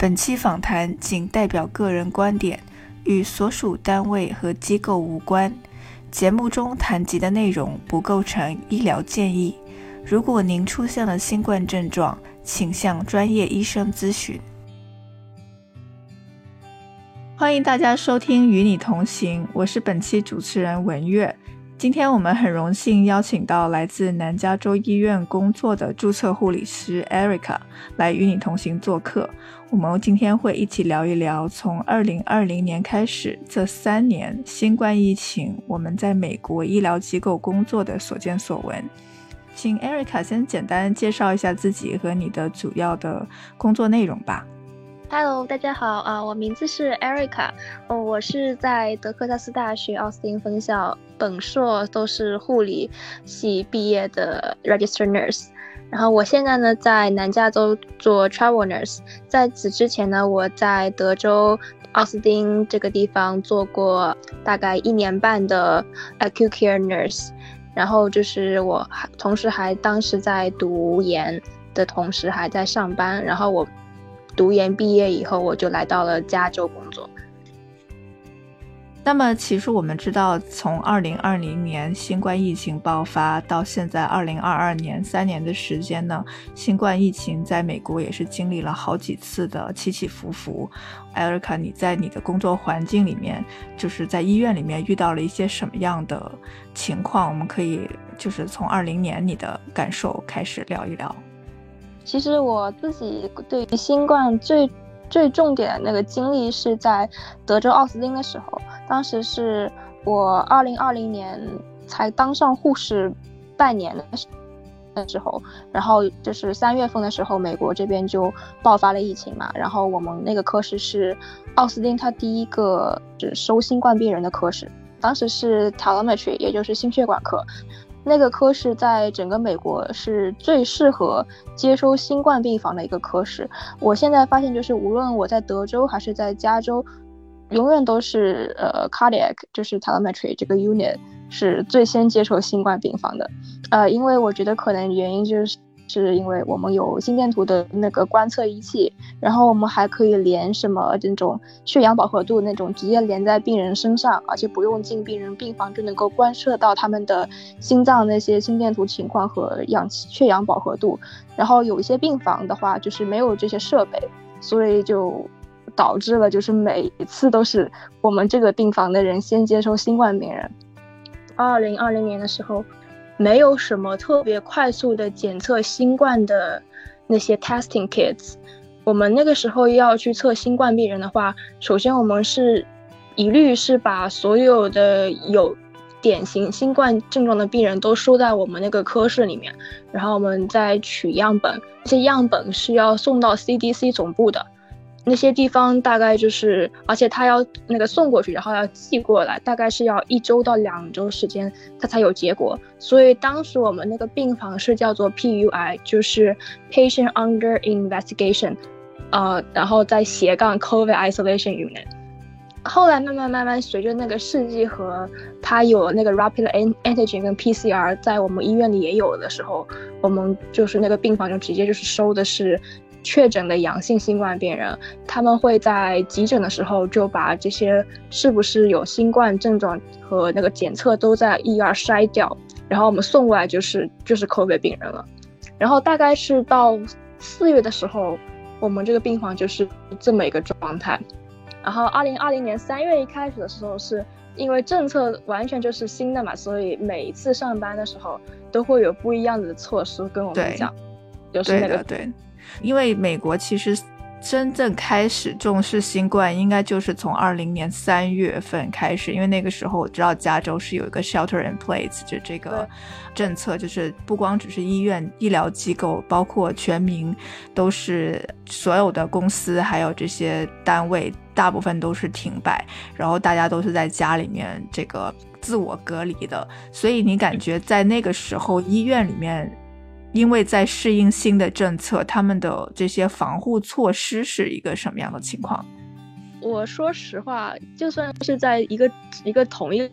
本期访谈仅代表个人观点，与所属单位和机构无关。节目中谈及的内容不构成医疗建议。如果您出现了新冠症状，请向专业医生咨询。欢迎大家收听《与你同行》，我是本期主持人文月。今天我们很荣幸邀请到来自南加州医院工作的注册护理师 Erica 来与你同行做客。我们今天会一起聊一聊从2020年开始这三年新冠疫情我们在美国医疗机构工作的所见所闻。请 Erica 先简单介绍一下自己和你的主要的工作内容吧。Hello，大家好啊，我名字是 Erica，哦，我是在德克萨斯大学奥斯汀分校本硕都是护理系毕业的 Registered Nurse，然后我现在呢在南加州做 Travel Nurse，在此之前呢我在德州奥斯汀这个地方做过大概一年半的 Acute Care Nurse，然后就是我还同时还当时在读研的同时还在上班，然后我。读研毕业以后，我就来到了加州工作。那么，其实我们知道，从二零二零年新冠疫情爆发到现在二零二二年三年的时间呢，新冠疫情在美国也是经历了好几次的起起伏伏。艾瑞卡，你在你的工作环境里面，就是在医院里面遇到了一些什么样的情况？我们可以就是从二零年你的感受开始聊一聊。其实我自己对于新冠最最重点的那个经历是在德州奥斯汀的时候，当时是我二零二零年才当上护士半年的时候，然后就是三月份的时候，美国这边就爆发了疫情嘛，然后我们那个科室是奥斯汀它第一个是收新冠病人的科室，当时是 telemetry，也就是心血管科。那个科室在整个美国是最适合接收新冠病房的一个科室。我现在发现，就是无论我在德州还是在加州，永远都是呃 cardiac，就是 telemetry 这个 unit 是最先接受新冠病房的。呃，因为我觉得可能原因就是。是因为我们有心电图的那个观测仪器，然后我们还可以连什么这种血氧饱和度那种直接连在病人身上，而且不用进病人病房就能够观测到他们的心脏那些心电图情况和氧气血氧饱和度。然后有一些病房的话就是没有这些设备，所以就导致了就是每一次都是我们这个病房的人先接收新冠病人。二零二零年的时候。没有什么特别快速的检测新冠的那些 testing kits。我们那个时候要去测新冠病人的话，首先我们是一律是把所有的有典型新冠症状的病人都收在我们那个科室里面，然后我们再取样本，这些样本是要送到 CDC 总部的。那些地方大概就是，而且他要那个送过去，然后要寄过来，大概是要一周到两周时间，他才有结果。所以当时我们那个病房是叫做 PUI，就是 Patient Under Investigation，呃，然后在斜杠 COVID Isolation Unit。后来慢慢慢慢随着那个试剂和它有那个 Rapid Antigen 跟 PCR 在我们医院里也有的时候，我们就是那个病房就直接就是收的是。确诊的阳性新冠病人，他们会在急诊的时候就把这些是不是有新冠症状和那个检测都在 ER 筛掉，然后我们送过来就是就是 COVID 病人了。然后大概是到四月的时候，我们这个病房就是这么一个状态。然后二零二零年三月一开始的时候，是因为政策完全就是新的嘛，所以每一次上班的时候都会有不一样的措施跟我们讲，就是那个对。因为美国其实真正开始重视新冠，应该就是从二零年三月份开始，因为那个时候我知道加州是有一个 shelter in place 就这个政策，就是不光只是医院、医疗机构，包括全民都是所有的公司还有这些单位，大部分都是停摆，然后大家都是在家里面这个自我隔离的，所以你感觉在那个时候医院里面。因为在适应新的政策，他们的这些防护措施是一个什么样的情况？我说实话，就算是在一个一个同一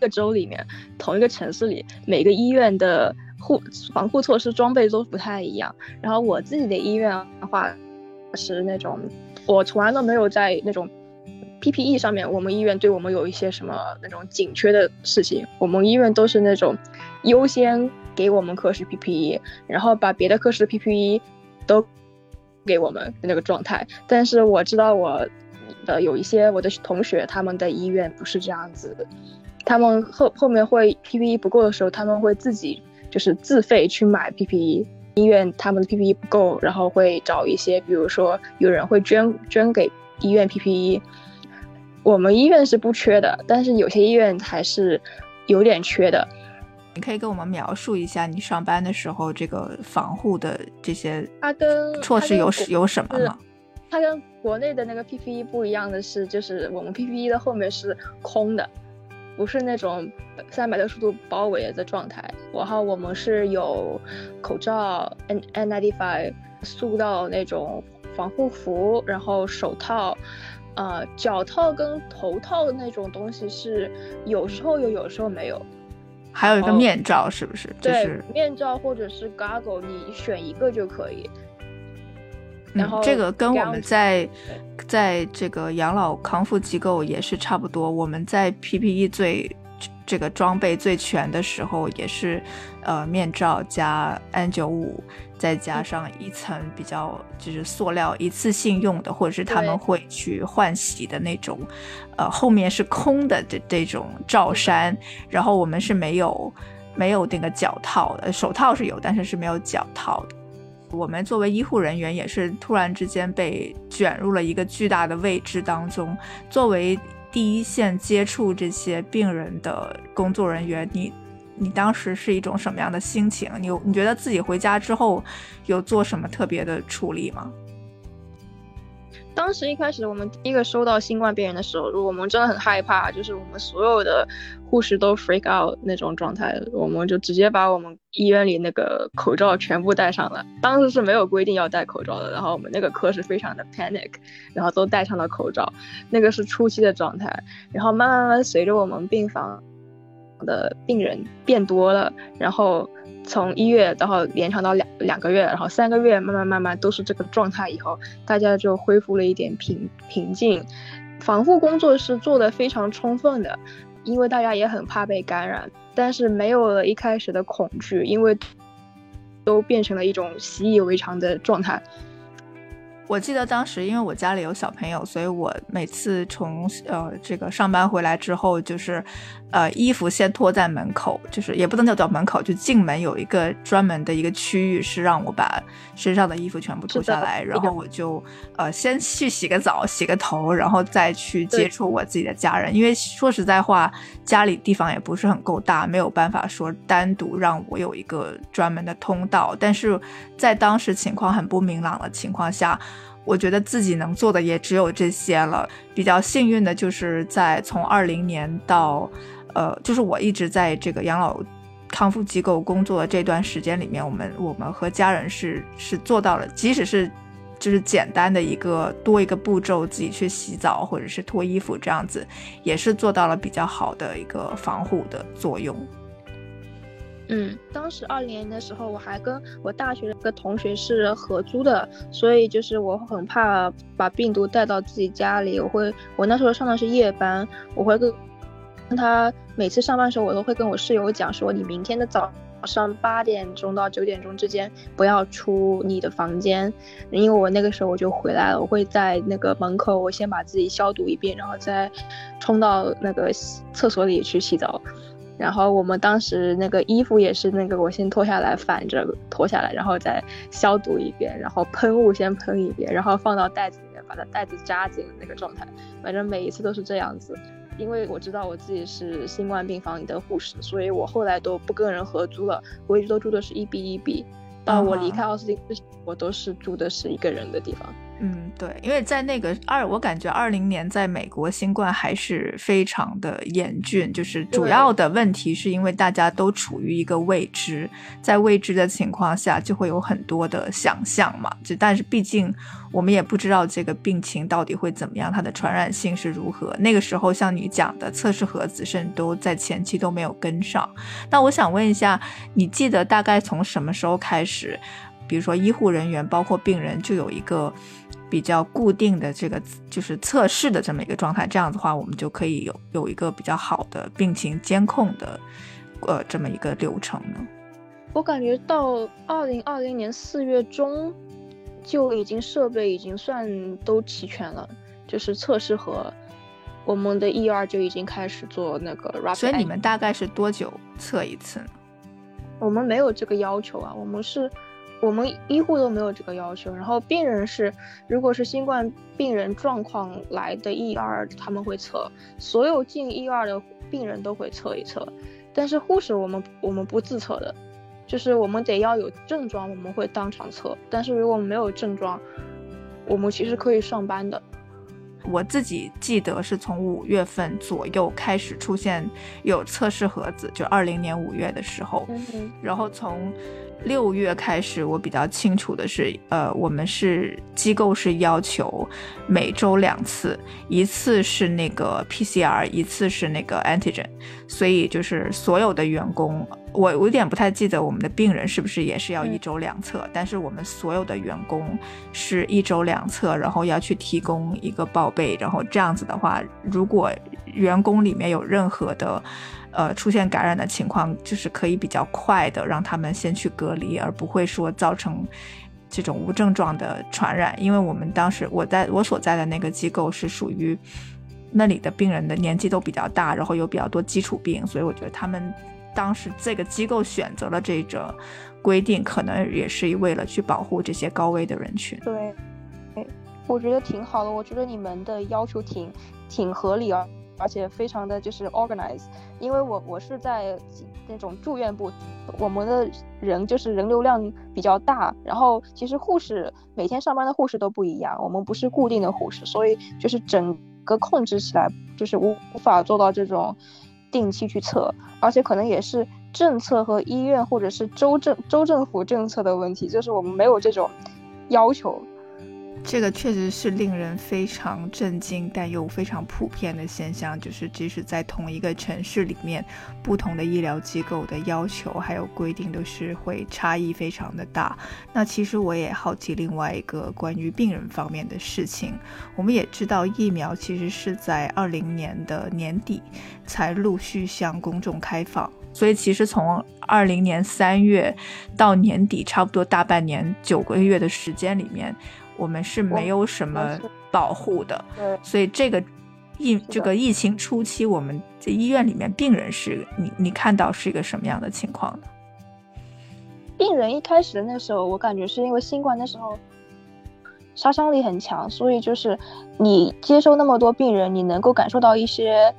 个州里面，同一个城市里，每个医院的护防护措施装备都不太一样。然后我自己的医院的话，是那种我从来都没有在那种 PPE 上面，我们医院对我们有一些什么那种紧缺的事情，我们医院都是那种优先。给我们科室 PPE，然后把别的科室的 PPE 都给我们的那个状态。但是我知道我的有一些我的同学，他们的医院不是这样子的，他们后后面会 PPE 不够的时候，他们会自己就是自费去买 PPE。医院他们的 PPE 不够，然后会找一些，比如说有人会捐捐给医院 PPE。我们医院是不缺的，但是有些医院还是有点缺的。你可以跟我们描述一下你上班的时候这个防护的这些它跟措施有有什么吗？它跟国内的那个 PPE 不一样的是，就是我们 PPE 的后面是空的，不是那种三百六十度包围的状态。然后我们是有口罩 N N95 塑料那种防护服，然后手套，呃，脚套跟头套的那种东西是有时候有，有时候没有。还有一个面罩，是不是？对，面罩或者是 goggle，你选一个就可以。然后这个跟我们在在这个养老康复机构也是差不多。我们在 PPE 最这个装备最全的时候，也是呃面罩加 N95。再加上一层比较就是塑料一次性用的，或者是他们会去换洗的那种，呃，后面是空的这这种罩衫，然后我们是没有没有那个脚套的，手套是有，但是是没有脚套的。我们作为医护人员，也是突然之间被卷入了一个巨大的未知当中。作为第一线接触这些病人的工作人员，你。你当时是一种什么样的心情？你你觉得自己回家之后有做什么特别的处理吗？当时一开始我们第一个收到新冠病人的时候，我们真的很害怕，就是我们所有的护士都 freak out 那种状态，我们就直接把我们医院里那个口罩全部戴上了。当时是没有规定要戴口罩的，然后我们那个科是非常的 panic，然后都戴上了口罩。那个是初期的状态，然后慢慢慢慢随着我们病房。的病人变多了，然后从一月然后延长到两两个月，然后三个月，慢慢慢慢都是这个状态以后，大家就恢复了一点平平静，防护工作是做的非常充分的，因为大家也很怕被感染，但是没有了一开始的恐惧，因为都变成了一种习以为常的状态。我记得当时，因为我家里有小朋友，所以我每次从呃这个上班回来之后，就是，呃衣服先脱在门口，就是也不能叫到门口，就进门有一个专门的一个区域，是让我把身上的衣服全部脱下来，然后我就呃先去洗个澡、洗个头，然后再去接触我自己的家人。因为说实在话，家里地方也不是很够大，没有办法说单独让我有一个专门的通道。但是在当时情况很不明朗的情况下。我觉得自己能做的也只有这些了。比较幸运的就是在从二零年到，呃，就是我一直在这个养老康复机构工作这段时间里面，我们我们和家人是是做到了，即使是就是简单的一个多一个步骤，自己去洗澡或者是脱衣服这样子，也是做到了比较好的一个防护的作用。嗯，当时二零年的时候，我还跟我大学的一个同学是合租的，所以就是我很怕把病毒带到自己家里。我会，我那时候上的是夜班，我会跟他每次上班的时候，我都会跟我室友讲说，你明天的早上八点钟到九点钟之间不要出你的房间，因为我那个时候我就回来了，我会在那个门口，我先把自己消毒一遍，然后再冲到那个厕所里去洗澡。然后我们当时那个衣服也是那个我先脱下来反着脱下来，然后再消毒一遍，然后喷雾先喷一遍，然后放到袋子里面，把它袋子扎紧那个状态。反正每一次都是这样子。因为我知道我自己是新冠病房里的护士，所以我后来都不跟人合租了，我一直都住的是一 B 一 B。到我离开奥斯汀之前，我都是住的是一个人的地方。嗯，对，因为在那个二，我感觉二零年在美国新冠还是非常的严峻，就是主要的问题是因为大家都处于一个未知，在未知的情况下就会有很多的想象嘛。就但是毕竟我们也不知道这个病情到底会怎么样，它的传染性是如何。那个时候像你讲的测试盒子甚至都在前期都没有跟上。那我想问一下，你记得大概从什么时候开始，比如说医护人员包括病人就有一个。比较固定的这个就是测试的这么一个状态，这样子的话，我们就可以有有一个比较好的病情监控的，呃，这么一个流程呢。我感觉到二零二零年四月中就已经设备已经算都齐全了，就是测试和我们的 ER 就已经开始做那个 rapid。所以你们大概是多久测一次呢？我们没有这个要求啊，我们是。我们医护都没有这个要求，然后病人是，如果是新冠病人状况来的 ER，，他们会测，所有进 ER 的病人都会测一测，但是护士我们我们不自测的，就是我们得要有症状，我们会当场测，但是如果没有症状，我们其实可以上班的。我自己记得是从五月份左右开始出现有测试盒子，就二零年五月的时候，然后从。六月开始，我比较清楚的是，呃，我们是机构是要求每周两次，一次是那个 PCR，一次是那个 antigen，所以就是所有的员工，我有点不太记得我们的病人是不是也是要一周两测，但是我们所有的员工是一周两测，然后要去提供一个报备，然后这样子的话，如果员工里面有任何的。呃，出现感染的情况，就是可以比较快的让他们先去隔离，而不会说造成这种无症状的传染。因为我们当时我在我所在的那个机构是属于那里的病人的年纪都比较大，然后有比较多基础病，所以我觉得他们当时这个机构选择了这个规定，可能也是为了去保护这些高危的人群。对，我觉得挺好的，我觉得你们的要求挺挺合理啊。而且非常的就是 organize，因为我我是在那种住院部，我们的人就是人流量比较大，然后其实护士每天上班的护士都不一样，我们不是固定的护士，所以就是整个控制起来就是无无法做到这种定期去测，而且可能也是政策和医院或者是州政州政府政策的问题，就是我们没有这种要求。这个确实是令人非常震惊，但又非常普遍的现象，就是即使在同一个城市里面，不同的医疗机构的要求还有规定都是会差异非常的大。那其实我也好奇另外一个关于病人方面的事情，我们也知道疫苗其实是在二零年的年底才陆续向公众开放，所以其实从二零年三月到年底，差不多大半年九个月的时间里面。我们是没有什么保护的，所以这个疫这个疫情初期，我们在医院里面病人是你你看到是一个什么样的情况呢？病人一开始的那时候，我感觉是因为新冠的时候杀伤力很强，所以就是你接收那么多病人，你能够感受到一些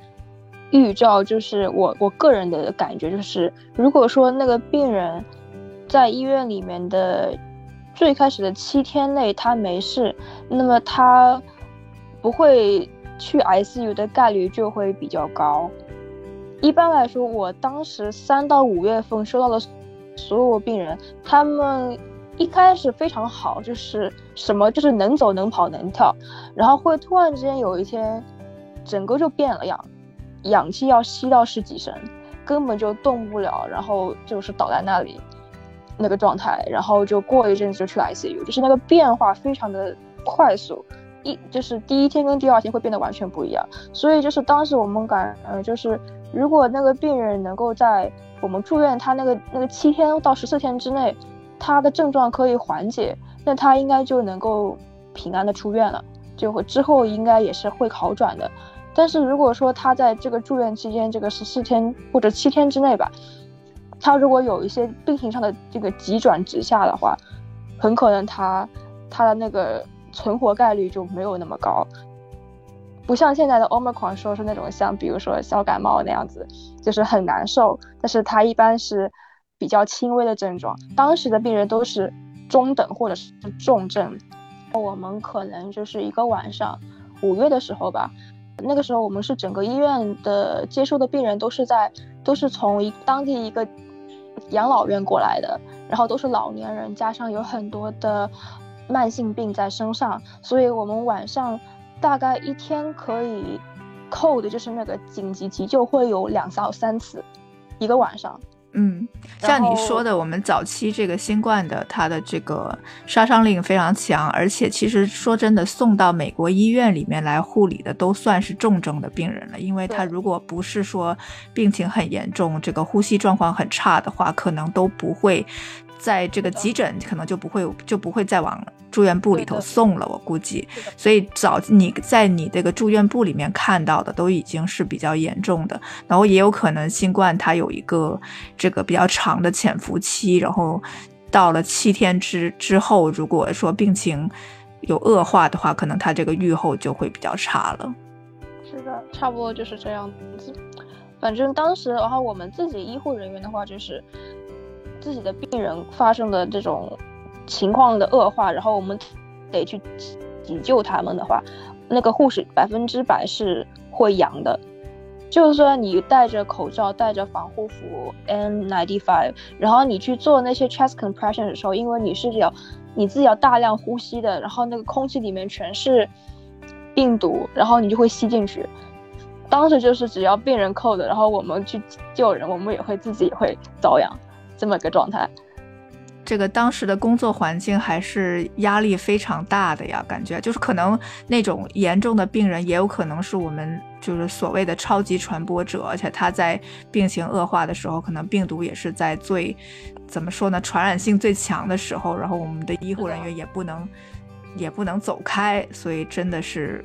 预兆。就是我我个人的感觉就是，如果说那个病人在医院里面的。最开始的七天内他没事，那么他不会去 ICU 的概率就会比较高。一般来说，我当时三到五月份收到的所有病人，他们一开始非常好，就是什么就是能走能跑能跳，然后会突然之间有一天，整个就变了样，氧气要吸到十几升，根本就动不了，然后就是倒在那里。那个状态，然后就过一阵子就去 ICU，就是那个变化非常的快速，一就是第一天跟第二天会变得完全不一样，所以就是当时我们感，呃，就是如果那个病人能够在我们住院，他那个那个七天到十四天之内，他的症状可以缓解，那他应该就能够平安的出院了，就会之后应该也是会好转的。但是如果说他在这个住院期间，这个十四天或者七天之内吧，他如果有一些病情上的这个急转直下的话，很可能他他的那个存活概率就没有那么高。不像现在的 Omicron 说是那种像比如说小感冒那样子，就是很难受，但是它一般是比较轻微的症状。当时的病人都是中等或者是重症，我们可能就是一个晚上，五月的时候吧，那个时候我们是整个医院的接收的病人都是在都是从一当地一个养老院过来的，然后都是老年人，加上有很多的慢性病在身上，所以我们晚上。大概一天可以扣的就是那个紧急急救会有两到三次，一个晚上。嗯，像你说的，我们早期这个新冠的，它的这个杀伤力非常强，而且其实说真的，送到美国医院里面来护理的都算是重症的病人了，因为他如果不是说病情很严重，这个呼吸状况很差的话，可能都不会在这个急诊，可能就不会就不会再往。住院部里头送了，我估计，所以早你在你这个住院部里面看到的都已经是比较严重的，然后也有可能新冠它有一个这个比较长的潜伏期，然后到了七天之之后，如果说病情有恶化的话，可能它这个愈后就会比较差了。是的，差不多就是这样子。反正当时，然后我们自己医护人员的话，就是自己的病人发生的这种。情况的恶化，然后我们得去急救他们的话，那个护士百分之百是会阳的。就算你戴着口罩、戴着防护服 N95，然后你去做那些 chest compression 的时候，因为你是要你自己要大量呼吸的，然后那个空气里面全是病毒，然后你就会吸进去。当时就是只要病人扣的，然后我们去救人，我们也会自己也会遭殃，这么个状态。这个当时的工作环境还是压力非常大的呀，感觉就是可能那种严重的病人也有可能是我们就是所谓的超级传播者，而且他在病情恶化的时候，可能病毒也是在最怎么说呢，传染性最强的时候，然后我们的医护人员也不能也不能走开，所以真的是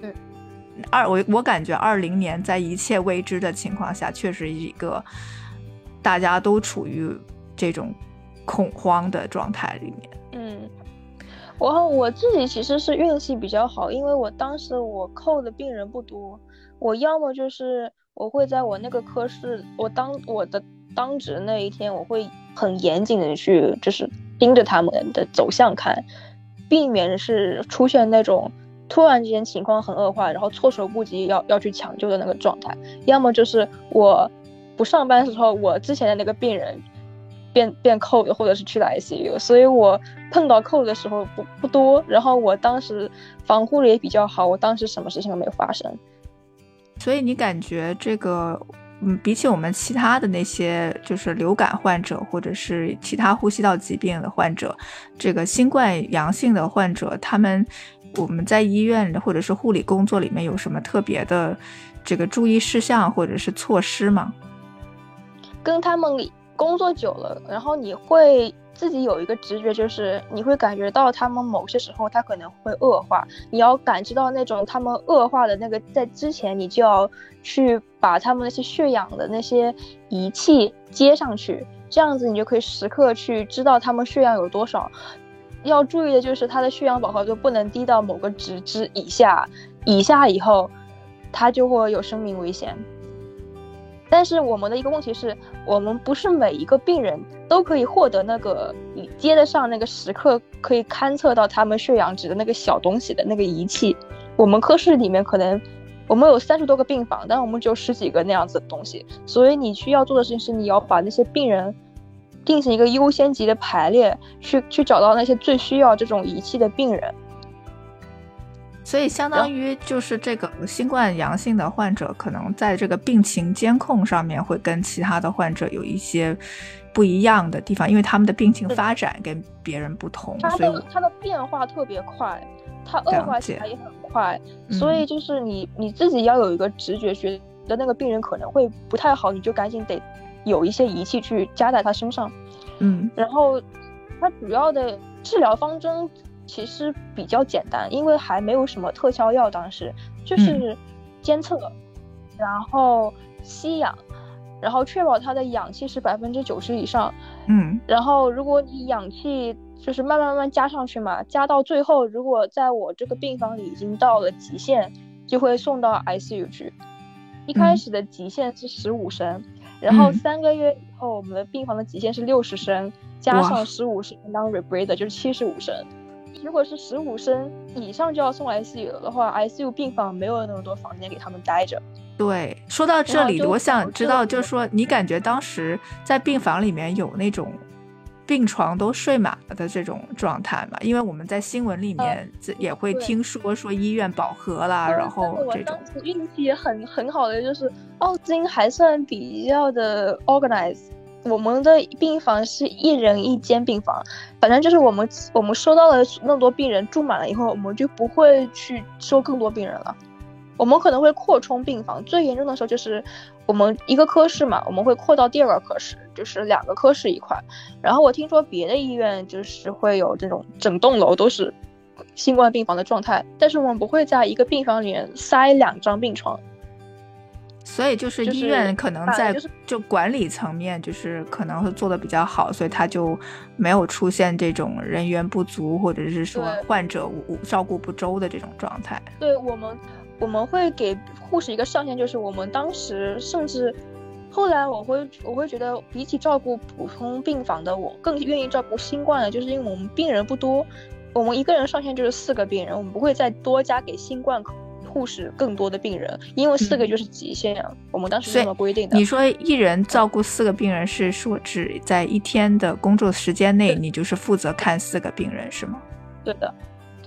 二我我感觉二零年在一切未知的情况下，确实一个大家都处于这种。恐慌的状态里面，嗯，我我自己其实是运气比较好，因为我当时我扣的病人不多，我要么就是我会在我那个科室，我当我的当值那一天，我会很严谨的去就是盯着他们的走向看，避免是出现那种突然之间情况很恶化，然后措手不及要要去抢救的那个状态，要么就是我不上班的时候，我之前的那个病人。变变扣的，或者是去了 ICU，所以我碰到扣的时候不不多。然后我当时防护的也比较好，我当时什么事情都没有发生。所以你感觉这个，嗯，比起我们其他的那些就是流感患者或者是其他呼吸道疾病的患者，这个新冠阳性的患者，他们我们在医院或者是护理工作里面有什么特别的这个注意事项或者是措施吗？跟他们。工作久了，然后你会自己有一个直觉，就是你会感觉到他们某些时候他可能会恶化，你要感知到那种他们恶化的那个，在之前你就要去把他们那些血氧的那些仪器接上去，这样子你就可以时刻去知道他们血氧有多少。要注意的就是他的血氧饱和度不能低到某个值之以下，以下以后，他就会有生命危险。但是我们的一个问题是，我们不是每一个病人都可以获得那个接得上那个时刻可以勘测到他们血氧值的那个小东西的那个仪器。我们科室里面可能我们有三十多个病房，但我们只有十几个那样子的东西。所以你需要做的事情是，你要把那些病人进行一个优先级的排列，去去找到那些最需要这种仪器的病人。所以相当于就是这个新冠阳性的患者，可能在这个病情监控上面会跟其他的患者有一些不一样的地方，因为他们的病情发展跟别人不同，他的他的变化特别快，他恶化起来也很快，所以就是你你自己要有一个直觉，觉得那个病人可能会不太好，你就赶紧得有一些仪器去加在他身上，嗯，然后他主要的治疗方针。其实比较简单，因为还没有什么特效药，当时就是监测，然后吸氧，然后确保它的氧气是百分之九十以上。嗯，然后如果你氧气就是慢慢慢慢加上去嘛，加到最后，如果在我这个病房里已经到了极限，就会送到 ICU 去。一开始的极限是十五升，然后三个月以后，我们的病房的极限是六十升，加上十五升当 rebreather 就是七十五升。如果是十五升以上就要送 ICU 的话，ICU 病房没有那么多房间给他们待着。对，说到这里，我想知道，就是说你感觉当时在病房里面有那种病床都睡满了的这种状态吗？因为我们在新闻里面也会听说说医院饱和了，然后这种。运气也很很好的，就是奥金还算比较的 organized。我们的病房是一人一间病房，反正就是我们我们收到了那么多病人住满了以后，我们就不会去收更多病人了。我们可能会扩充病房，最严重的时候就是我们一个科室嘛，我们会扩到第二个科室，就是两个科室一块。然后我听说别的医院就是会有这种整栋楼都是新冠病房的状态，但是我们不会在一个病房里面塞两张病床。所以就是医院可能在就管理层面，就是可能会做的比较好，所以他就没有出现这种人员不足或者是说患者照顾不周的这种状态。对我们，我们会给护士一个上限，就是我们当时甚至后来我会我会觉得，比起照顾普通病房的，我更愿意照顾新冠的，就是因为我们病人不多，我们一个人上限就是四个病人，我们不会再多加给新冠。护士更多的病人，因为四个就是极限啊。我们当时这么规定的。你说一人照顾四个病人，是说只在一天的工作时间内，你就是负责看四个病人，是吗？对的。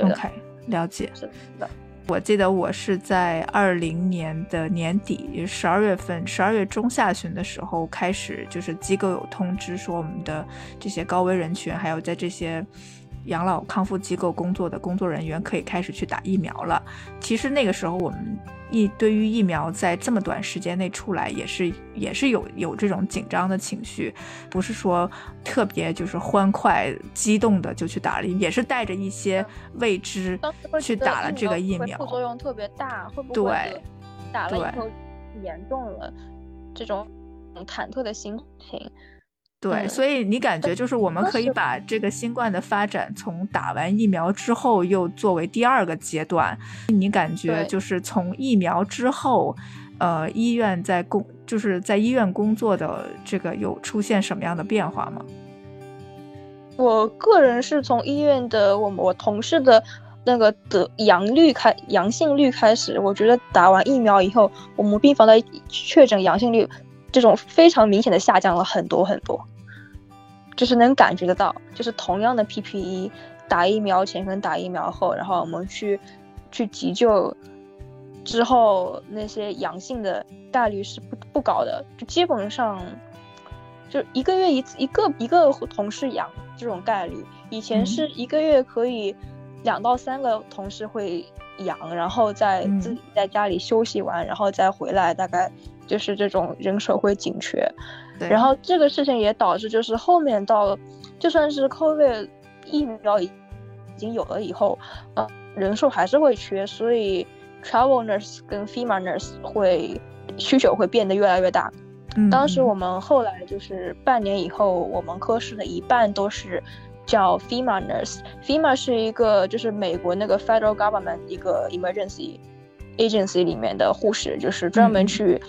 OK，了解。是的。我记得我是在二零年的年底，十二月份，十二月中下旬的时候开始，就是机构有通知说，我们的这些高危人群，还有在这些。养老康复机构工作的工作人员可以开始去打疫苗了。其实那个时候，我们疫对于疫苗在这么短时间内出来，也是也是有有这种紧张的情绪，不是说特别就是欢快激动的就去打了，也是带着一些未知去打了这个疫苗，副作用特别大，会不会打了以后严重了？这种忐忑的心情。对，所以你感觉就是我们可以把这个新冠的发展从打完疫苗之后又作为第二个阶段。你感觉就是从疫苗之后，呃，医院在工就是在医院工作的这个有出现什么样的变化吗？我个人是从医院的我我同事的那个得阳率开阳性率开始，我觉得打完疫苗以后，我们病房的确诊阳性率。这种非常明显的下降了很多很多，就是能感觉得到，就是同样的 PPE，打疫苗前跟打疫苗后，然后我们去去急救之后，那些阳性的概率是不不高的，就基本上就一个月一次，一个一个同事阳这种概率，以前是一个月可以两到三个同事会阳，然后在自己在家里休息完，然后再回来，大概。就是这种人手会紧缺，然后这个事情也导致，就是后面到，就算是 COVID 疫苗已经有了以后，呃，人数还是会缺，所以 travel nurse 跟 FEMA nurse 会需求会变得越来越大。当时我们后来就是半年以后，我们科室的一半都是叫 FEMA nurse，FEMA 是一个就是美国那个 federal government 一个 emergency。agency 里面的护士就是专门去，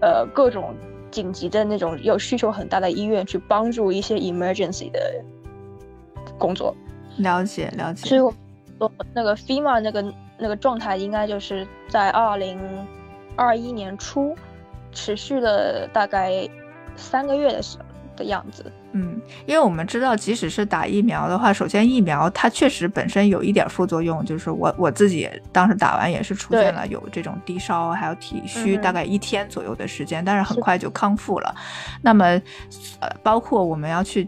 呃，各种紧急的那种有需求很大的医院去帮助一些 emergency 的工作。了解了解。所以，我那个 FEMA 那个那个状态应该就是在二零二一年初持续了大概三个月的时的样子。嗯，因为我们知道，即使是打疫苗的话，首先疫苗它确实本身有一点副作用，就是我我自己当时打完也是出现了有这种低烧，还有体虚，大概一天左右的时间，但是很快就康复了。那么，呃，包括我们要去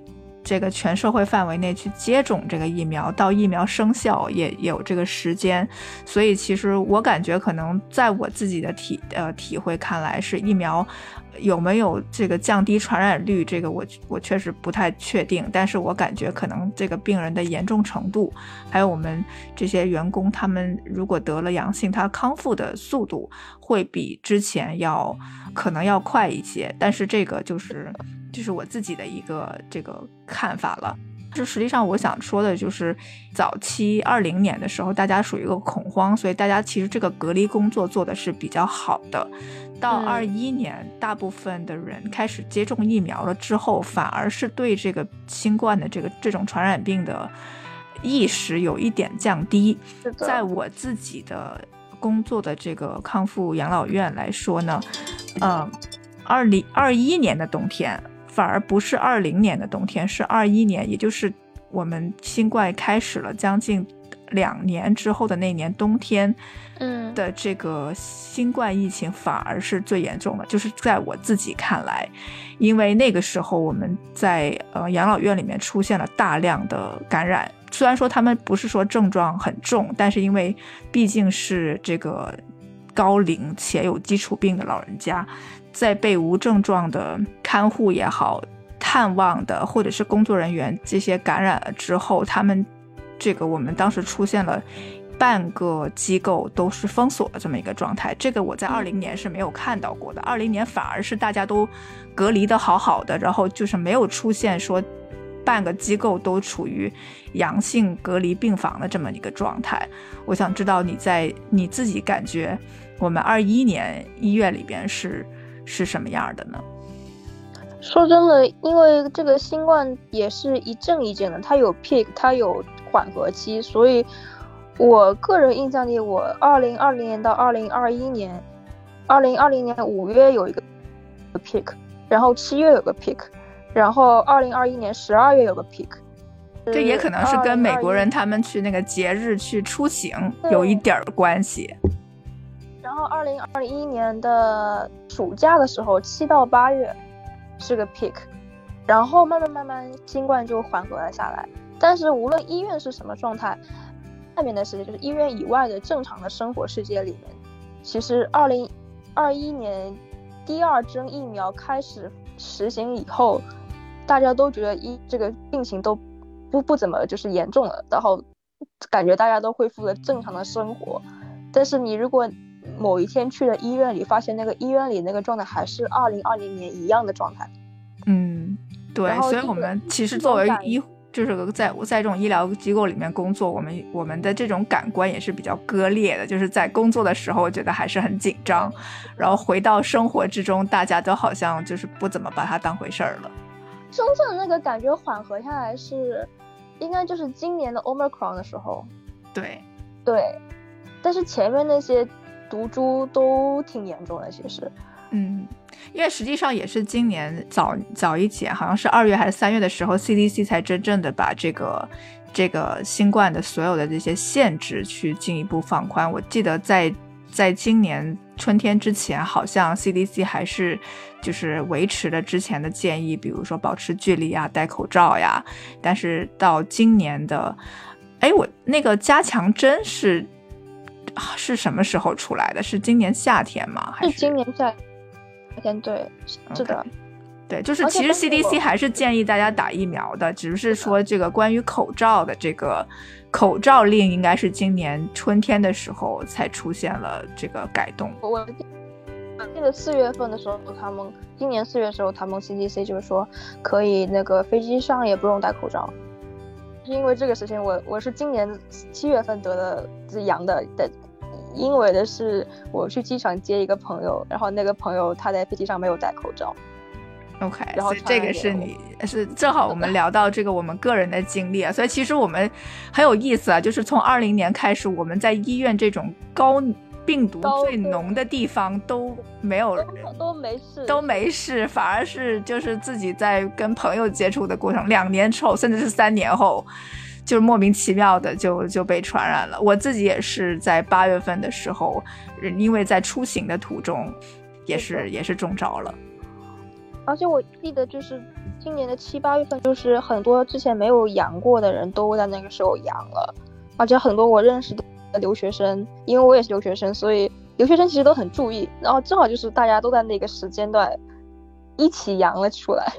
这个全社会范围内去接种这个疫苗，到疫苗生效也有这个时间，所以其实我感觉可能在我自己的体呃体会看来，是疫苗有没有这个降低传染率，这个我我确实不太确定，但是我感觉可能这个病人的严重程度，还有我们这些员工他们如果得了阳性，他康复的速度会比之前要可能要快一些，但是这个就是。这是我自己的一个这个看法了。这实际上我想说的就是，早期二零年的时候，大家属于一个恐慌，所以大家其实这个隔离工作做的是比较好的。到二一年，大部分的人开始接种疫苗了之后，反而是对这个新冠的这个这种传染病的意识有一点降低。在我自己的工作的这个康复养老院来说呢，嗯，二零二一年的冬天。反而不是二零年的冬天，是二一年，也就是我们新冠开始了将近两年之后的那年冬天，嗯的这个新冠疫情反而是最严重的，就是在我自己看来，因为那个时候我们在呃养老院里面出现了大量的感染，虽然说他们不是说症状很重，但是因为毕竟是这个高龄且有基础病的老人家。在被无症状的看护也好、探望的或者是工作人员这些感染了之后，他们这个我们当时出现了半个机构都是封锁的这么一个状态。这个我在二零年是没有看到过的，二零年反而是大家都隔离的好好的，然后就是没有出现说半个机构都处于阳性隔离病房的这么一个状态。我想知道你在你自己感觉我们二一年医院里边是。是什么样的呢？说真的，因为这个新冠也是一阵一阵的，它有 peak，它有缓和期，所以我个人印象里，我二零二零年到二零二一年，二零二零年五月有一个 peak，然后七月有个 peak，然后二零二一年十二月有个 peak。这也可能是跟美国人他们去那个节日去出行有一点儿关系。然后，二零二一年的暑假的时候，七到八月是个 peak，然后慢慢慢慢，新冠就缓和了下来。但是，无论医院是什么状态，外面的世界就是医院以外的正常的生活世界里面，其实二零二一年第二针疫苗开始实行以后，大家都觉得一这个病情都不不怎么就是严重了，然后感觉大家都恢复了正常的生活。但是你如果某一天去了医院里，发现那个医院里那个状态还是二零二零年一样的状态。嗯，对，所以我们其实作为医，就是在在这种医疗机构里面工作，我们我们的这种感官也是比较割裂的。就是在工作的时候觉得还是很紧张，然后回到生活之中，大家都好像就是不怎么把它当回事儿了。真正那个感觉缓和下来是，应该就是今年的 Omicron 的时候。对，对，但是前面那些。毒株都挺严重的，其实，嗯，因为实际上也是今年早早一节，好像是二月还是三月的时候，CDC 才真正的把这个这个新冠的所有的这些限制去进一步放宽。我记得在在今年春天之前，好像 CDC 还是就是维持了之前的建议，比如说保持距离啊、戴口罩呀。但是到今年的，哎，我那个加强针是。是什么时候出来的？是今年夏天吗？还是今年夏天？对，是的，对，就是其实 CDC 还是建议大家打疫苗的，只是说这个关于口罩的这个口罩令，应该是今年春天的时候才出现了这个改动。我记得四月份的时候，他们今年四月的时候，他们 CDC 就是说可以那个飞机上也不用戴口罩。是因为这个事情，我我是今年七月份得的阳的的。因为的是我去机场接一个朋友，然后那个朋友他在飞机上没有戴口罩。OK，然后这个是你是正好我们聊到这个我们个人的经历啊，所以其实我们很有意思啊，就是从二零年开始，我们在医院这种高病毒最浓的地方都没有都没事都没事，反而是就是自己在跟朋友接触的过程，两年之后甚至是三年后。就是莫名其妙的就就被传染了。我自己也是在八月份的时候，因为在出行的途中，也是也是中招了。而且我记得就是今年的七八月份，就是很多之前没有阳过的人都在那个时候阳了，而且很多我认识的留学生，因为我也是留学生，所以留学生其实都很注意，然后正好就是大家都在那个时间段一起阳了出来。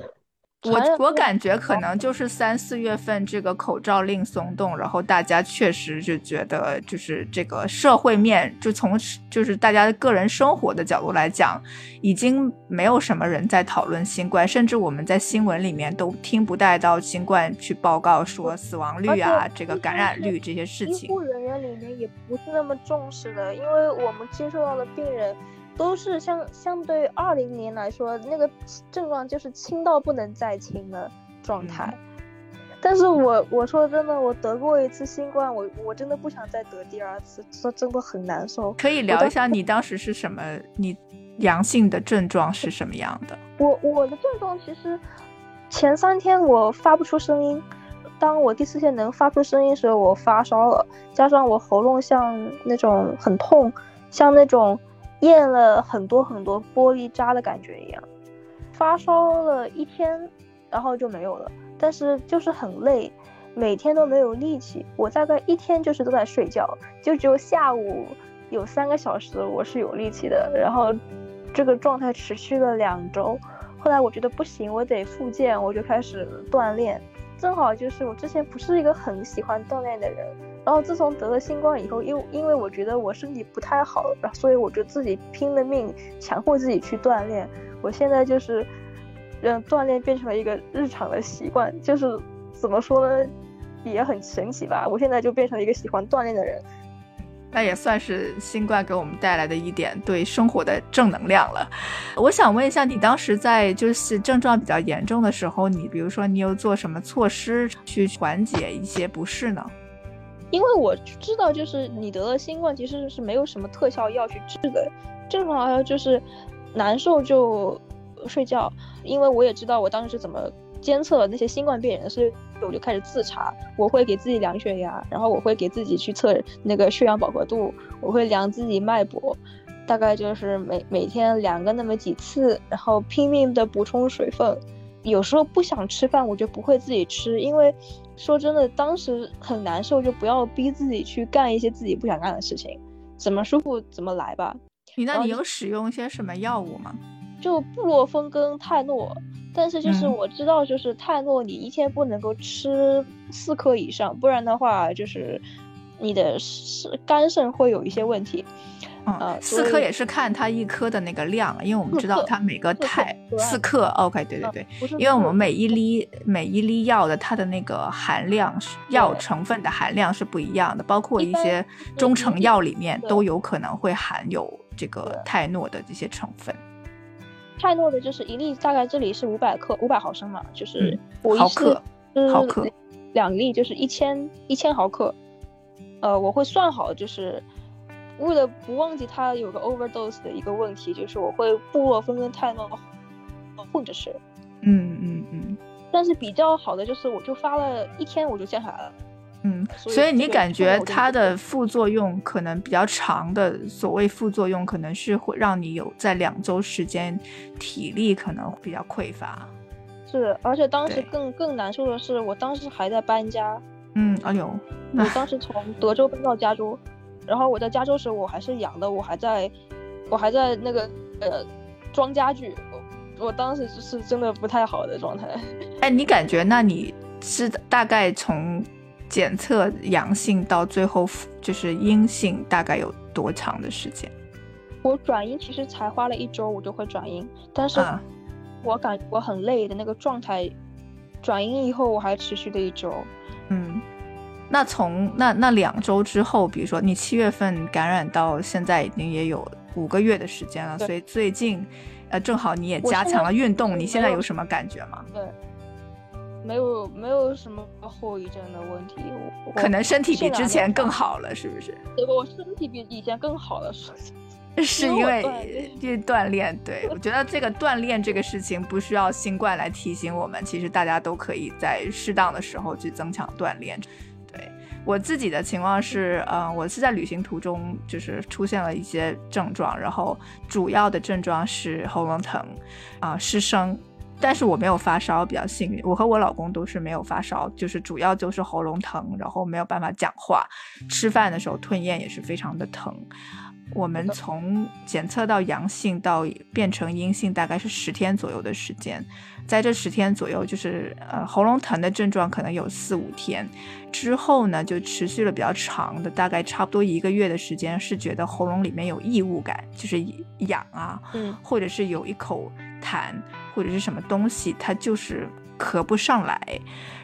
我我感觉可能就是三四月份这个口罩令松动，然后大家确实就觉得就是这个社会面，就从就是大家个人生活的角度来讲，已经没有什么人在讨论新冠，甚至我们在新闻里面都听不带到新冠去报告说死亡率啊，这个感染率这些事情。医护人员里面也不是那么重视的，因为我们接触到的病人。都是相相对二零年来说，那个症状就是轻到不能再轻的状态。但是我我说真的，我得过一次新冠，我我真的不想再得第二次，这真的很难受。可以聊一下你当时是什么？你阳性的症状是什么样的？我我的症状其实前三天我发不出声音，当我第四天能发出声音时，我发烧了，加上我喉咙像那种很痛，像那种。咽了很多很多玻璃渣的感觉一样，发烧了一天，然后就没有了。但是就是很累，每天都没有力气。我大概一天就是都在睡觉，就只有下午有三个小时我是有力气的。然后这个状态持续了两周，后来我觉得不行，我得复健，我就开始锻炼。正好就是我之前不是一个很喜欢锻炼的人。然后自从得了新冠以后，因因为我觉得我身体不太好，所以我就自己拼了命，强迫自己去锻炼。我现在就是，让锻炼变成了一个日常的习惯，就是怎么说呢，也很神奇吧。我现在就变成了一个喜欢锻炼的人。那也算是新冠给我们带来的一点对生活的正能量了。我想问一下，你当时在就是症状比较严重的时候，你比如说你有做什么措施去缓解一些不适呢？因为我知道，就是你得了新冠，其实是没有什么特效药去治的，正常就是难受就睡觉。因为我也知道我当时是怎么监测那些新冠病人，所以我就开始自查。我会给自己量血压，然后我会给自己去测那个血氧饱和度，我会量自己脉搏，大概就是每每天量个那么几次，然后拼命的补充水分。有时候不想吃饭，我就不会自己吃，因为。说真的，当时很难受，就不要逼自己去干一些自己不想干的事情，怎么舒服怎么来吧。你那里有使用一些什么药物吗？就布洛芬跟泰诺，但是就是我知道，就是泰诺你一天不能够吃四颗以上，不然的话就是你的肾肝肾会有一些问题。嗯，四颗也是看它一颗的那个量，因为我们知道它每个肽四克，OK，对对对，因为我们每一粒每一粒药的它的那个含量药成分的含量是不一样的，包括一些中成药里面都有可能会含有这个泰诺的这些成分。泰诺的就是一粒大概这里是五百克，五百毫升嘛，就是毫克，毫克，两粒就是一千一千毫克，呃，我会算好就是。为了不忘记它有个 overdose 的一个问题，就是我会布洛芬跟泰诺混着吃。嗯嗯嗯。但是比较好的就是，我就发了一天，我就降下来了。嗯，所以你感觉它的副作用可能比较长的，所谓副作用可能是会让你有在两周时间体力可能比较匮乏。是，而且当时更更难受的是，我当时还在搬家。嗯，哎呦，我当时从德州搬到加州。然后我在加州时，我还是阳的，我还在，我还在那个呃装家具，我当时是真的不太好的状态。哎，你感觉那你是大概从检测阳性到最后就是阴性，大概有多长的时间？我转阴其实才花了一周，我就会转阴，但是我感我很累的那个状态，转阴以后我还持续了一周。嗯。那从那那两周之后，比如说你七月份感染到现在已经也有五个月的时间了，所以最近，呃，正好你也加强了运动，你现在有什么感觉吗？对，没有没有什么后遗症的问题，可能身体比之前更好了，是不是？对，我身体比以前更好了，是是因为因为锻炼。对我觉得这个锻炼这个事情不需要新冠来提醒我们，其实大家都可以在适当的时候去增强锻炼。我自己的情况是，嗯，我是在旅行途中就是出现了一些症状，然后主要的症状是喉咙疼，啊，失声，但是我没有发烧，比较幸运。我和我老公都是没有发烧，就是主要就是喉咙疼，然后没有办法讲话，吃饭的时候吞咽也是非常的疼。我们从检测到阳性到变成阴性，大概是十天左右的时间。在这十天左右，就是呃喉咙疼的症状可能有四五天，之后呢就持续了比较长的，大概差不多一个月的时间，是觉得喉咙里面有异物感，就是痒啊，嗯，或者是有一口痰或者是什么东西，它就是咳不上来，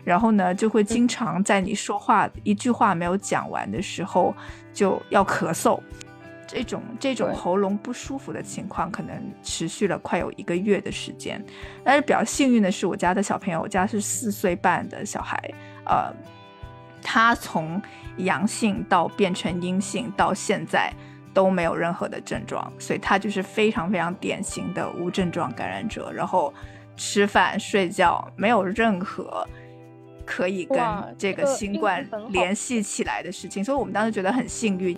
然后呢就会经常在你说话一句话没有讲完的时候就要咳嗽。这种这种喉咙不舒服的情况，可能持续了快有一个月的时间。但是比较幸运的是，我家的小朋友，我家是四岁半的小孩，呃，他从阳性到变成阴性到现在都没有任何的症状，所以他就是非常非常典型的无症状感染者。然后吃饭、睡觉没有任何可以跟这个新冠联系起来的事情，所以我们当时觉得很幸运。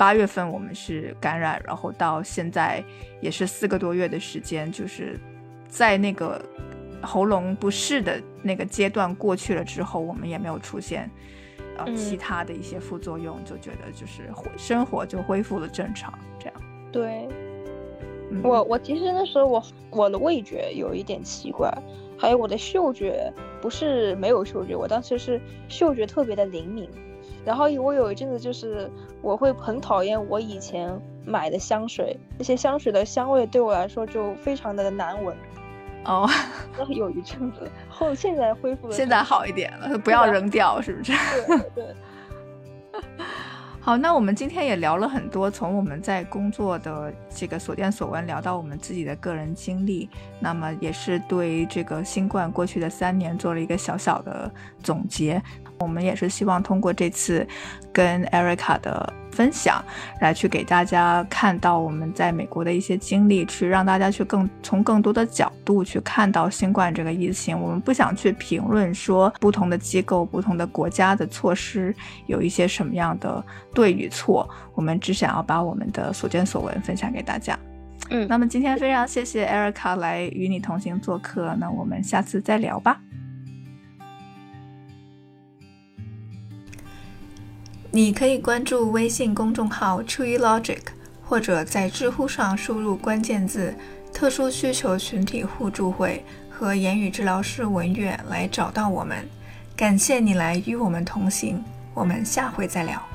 八月份我们是感染，然后到现在也是四个多月的时间，就是在那个喉咙不适的那个阶段过去了之后，我们也没有出现呃其他的一些副作用，就觉得就是生活就恢复了正常。这样。对，我我其实那时候我我的味觉有一点奇怪，还有我的嗅觉不是没有嗅觉，我当时是嗅觉特别的灵敏。然后我有一阵子就是我会很讨厌我以前买的香水，那些香水的香味对我来说就非常的难闻。哦，有一阵子后现在恢复了，现在好一点了，不要扔掉，是不是？对对。好，那我们今天也聊了很多，从我们在工作的这个所见所闻聊到我们自己的个人经历，那么也是对这个新冠过去的三年做了一个小小的总结。我们也是希望通过这次跟 Erica 的分享，来去给大家看到我们在美国的一些经历，去让大家去更从更多的角度去看到新冠这个疫情。我们不想去评论说不同的机构、不同的国家的措施有一些什么样的对与错，我们只想要把我们的所见所闻分享给大家。嗯，那么今天非常谢谢 Erica 来与你同行做客，那我们下次再聊吧。你可以关注微信公众号 Tree Logic，或者在知乎上输入关键字“特殊需求群体互助会”和言语治疗师文月来找到我们。感谢你来与我们同行，我们下回再聊。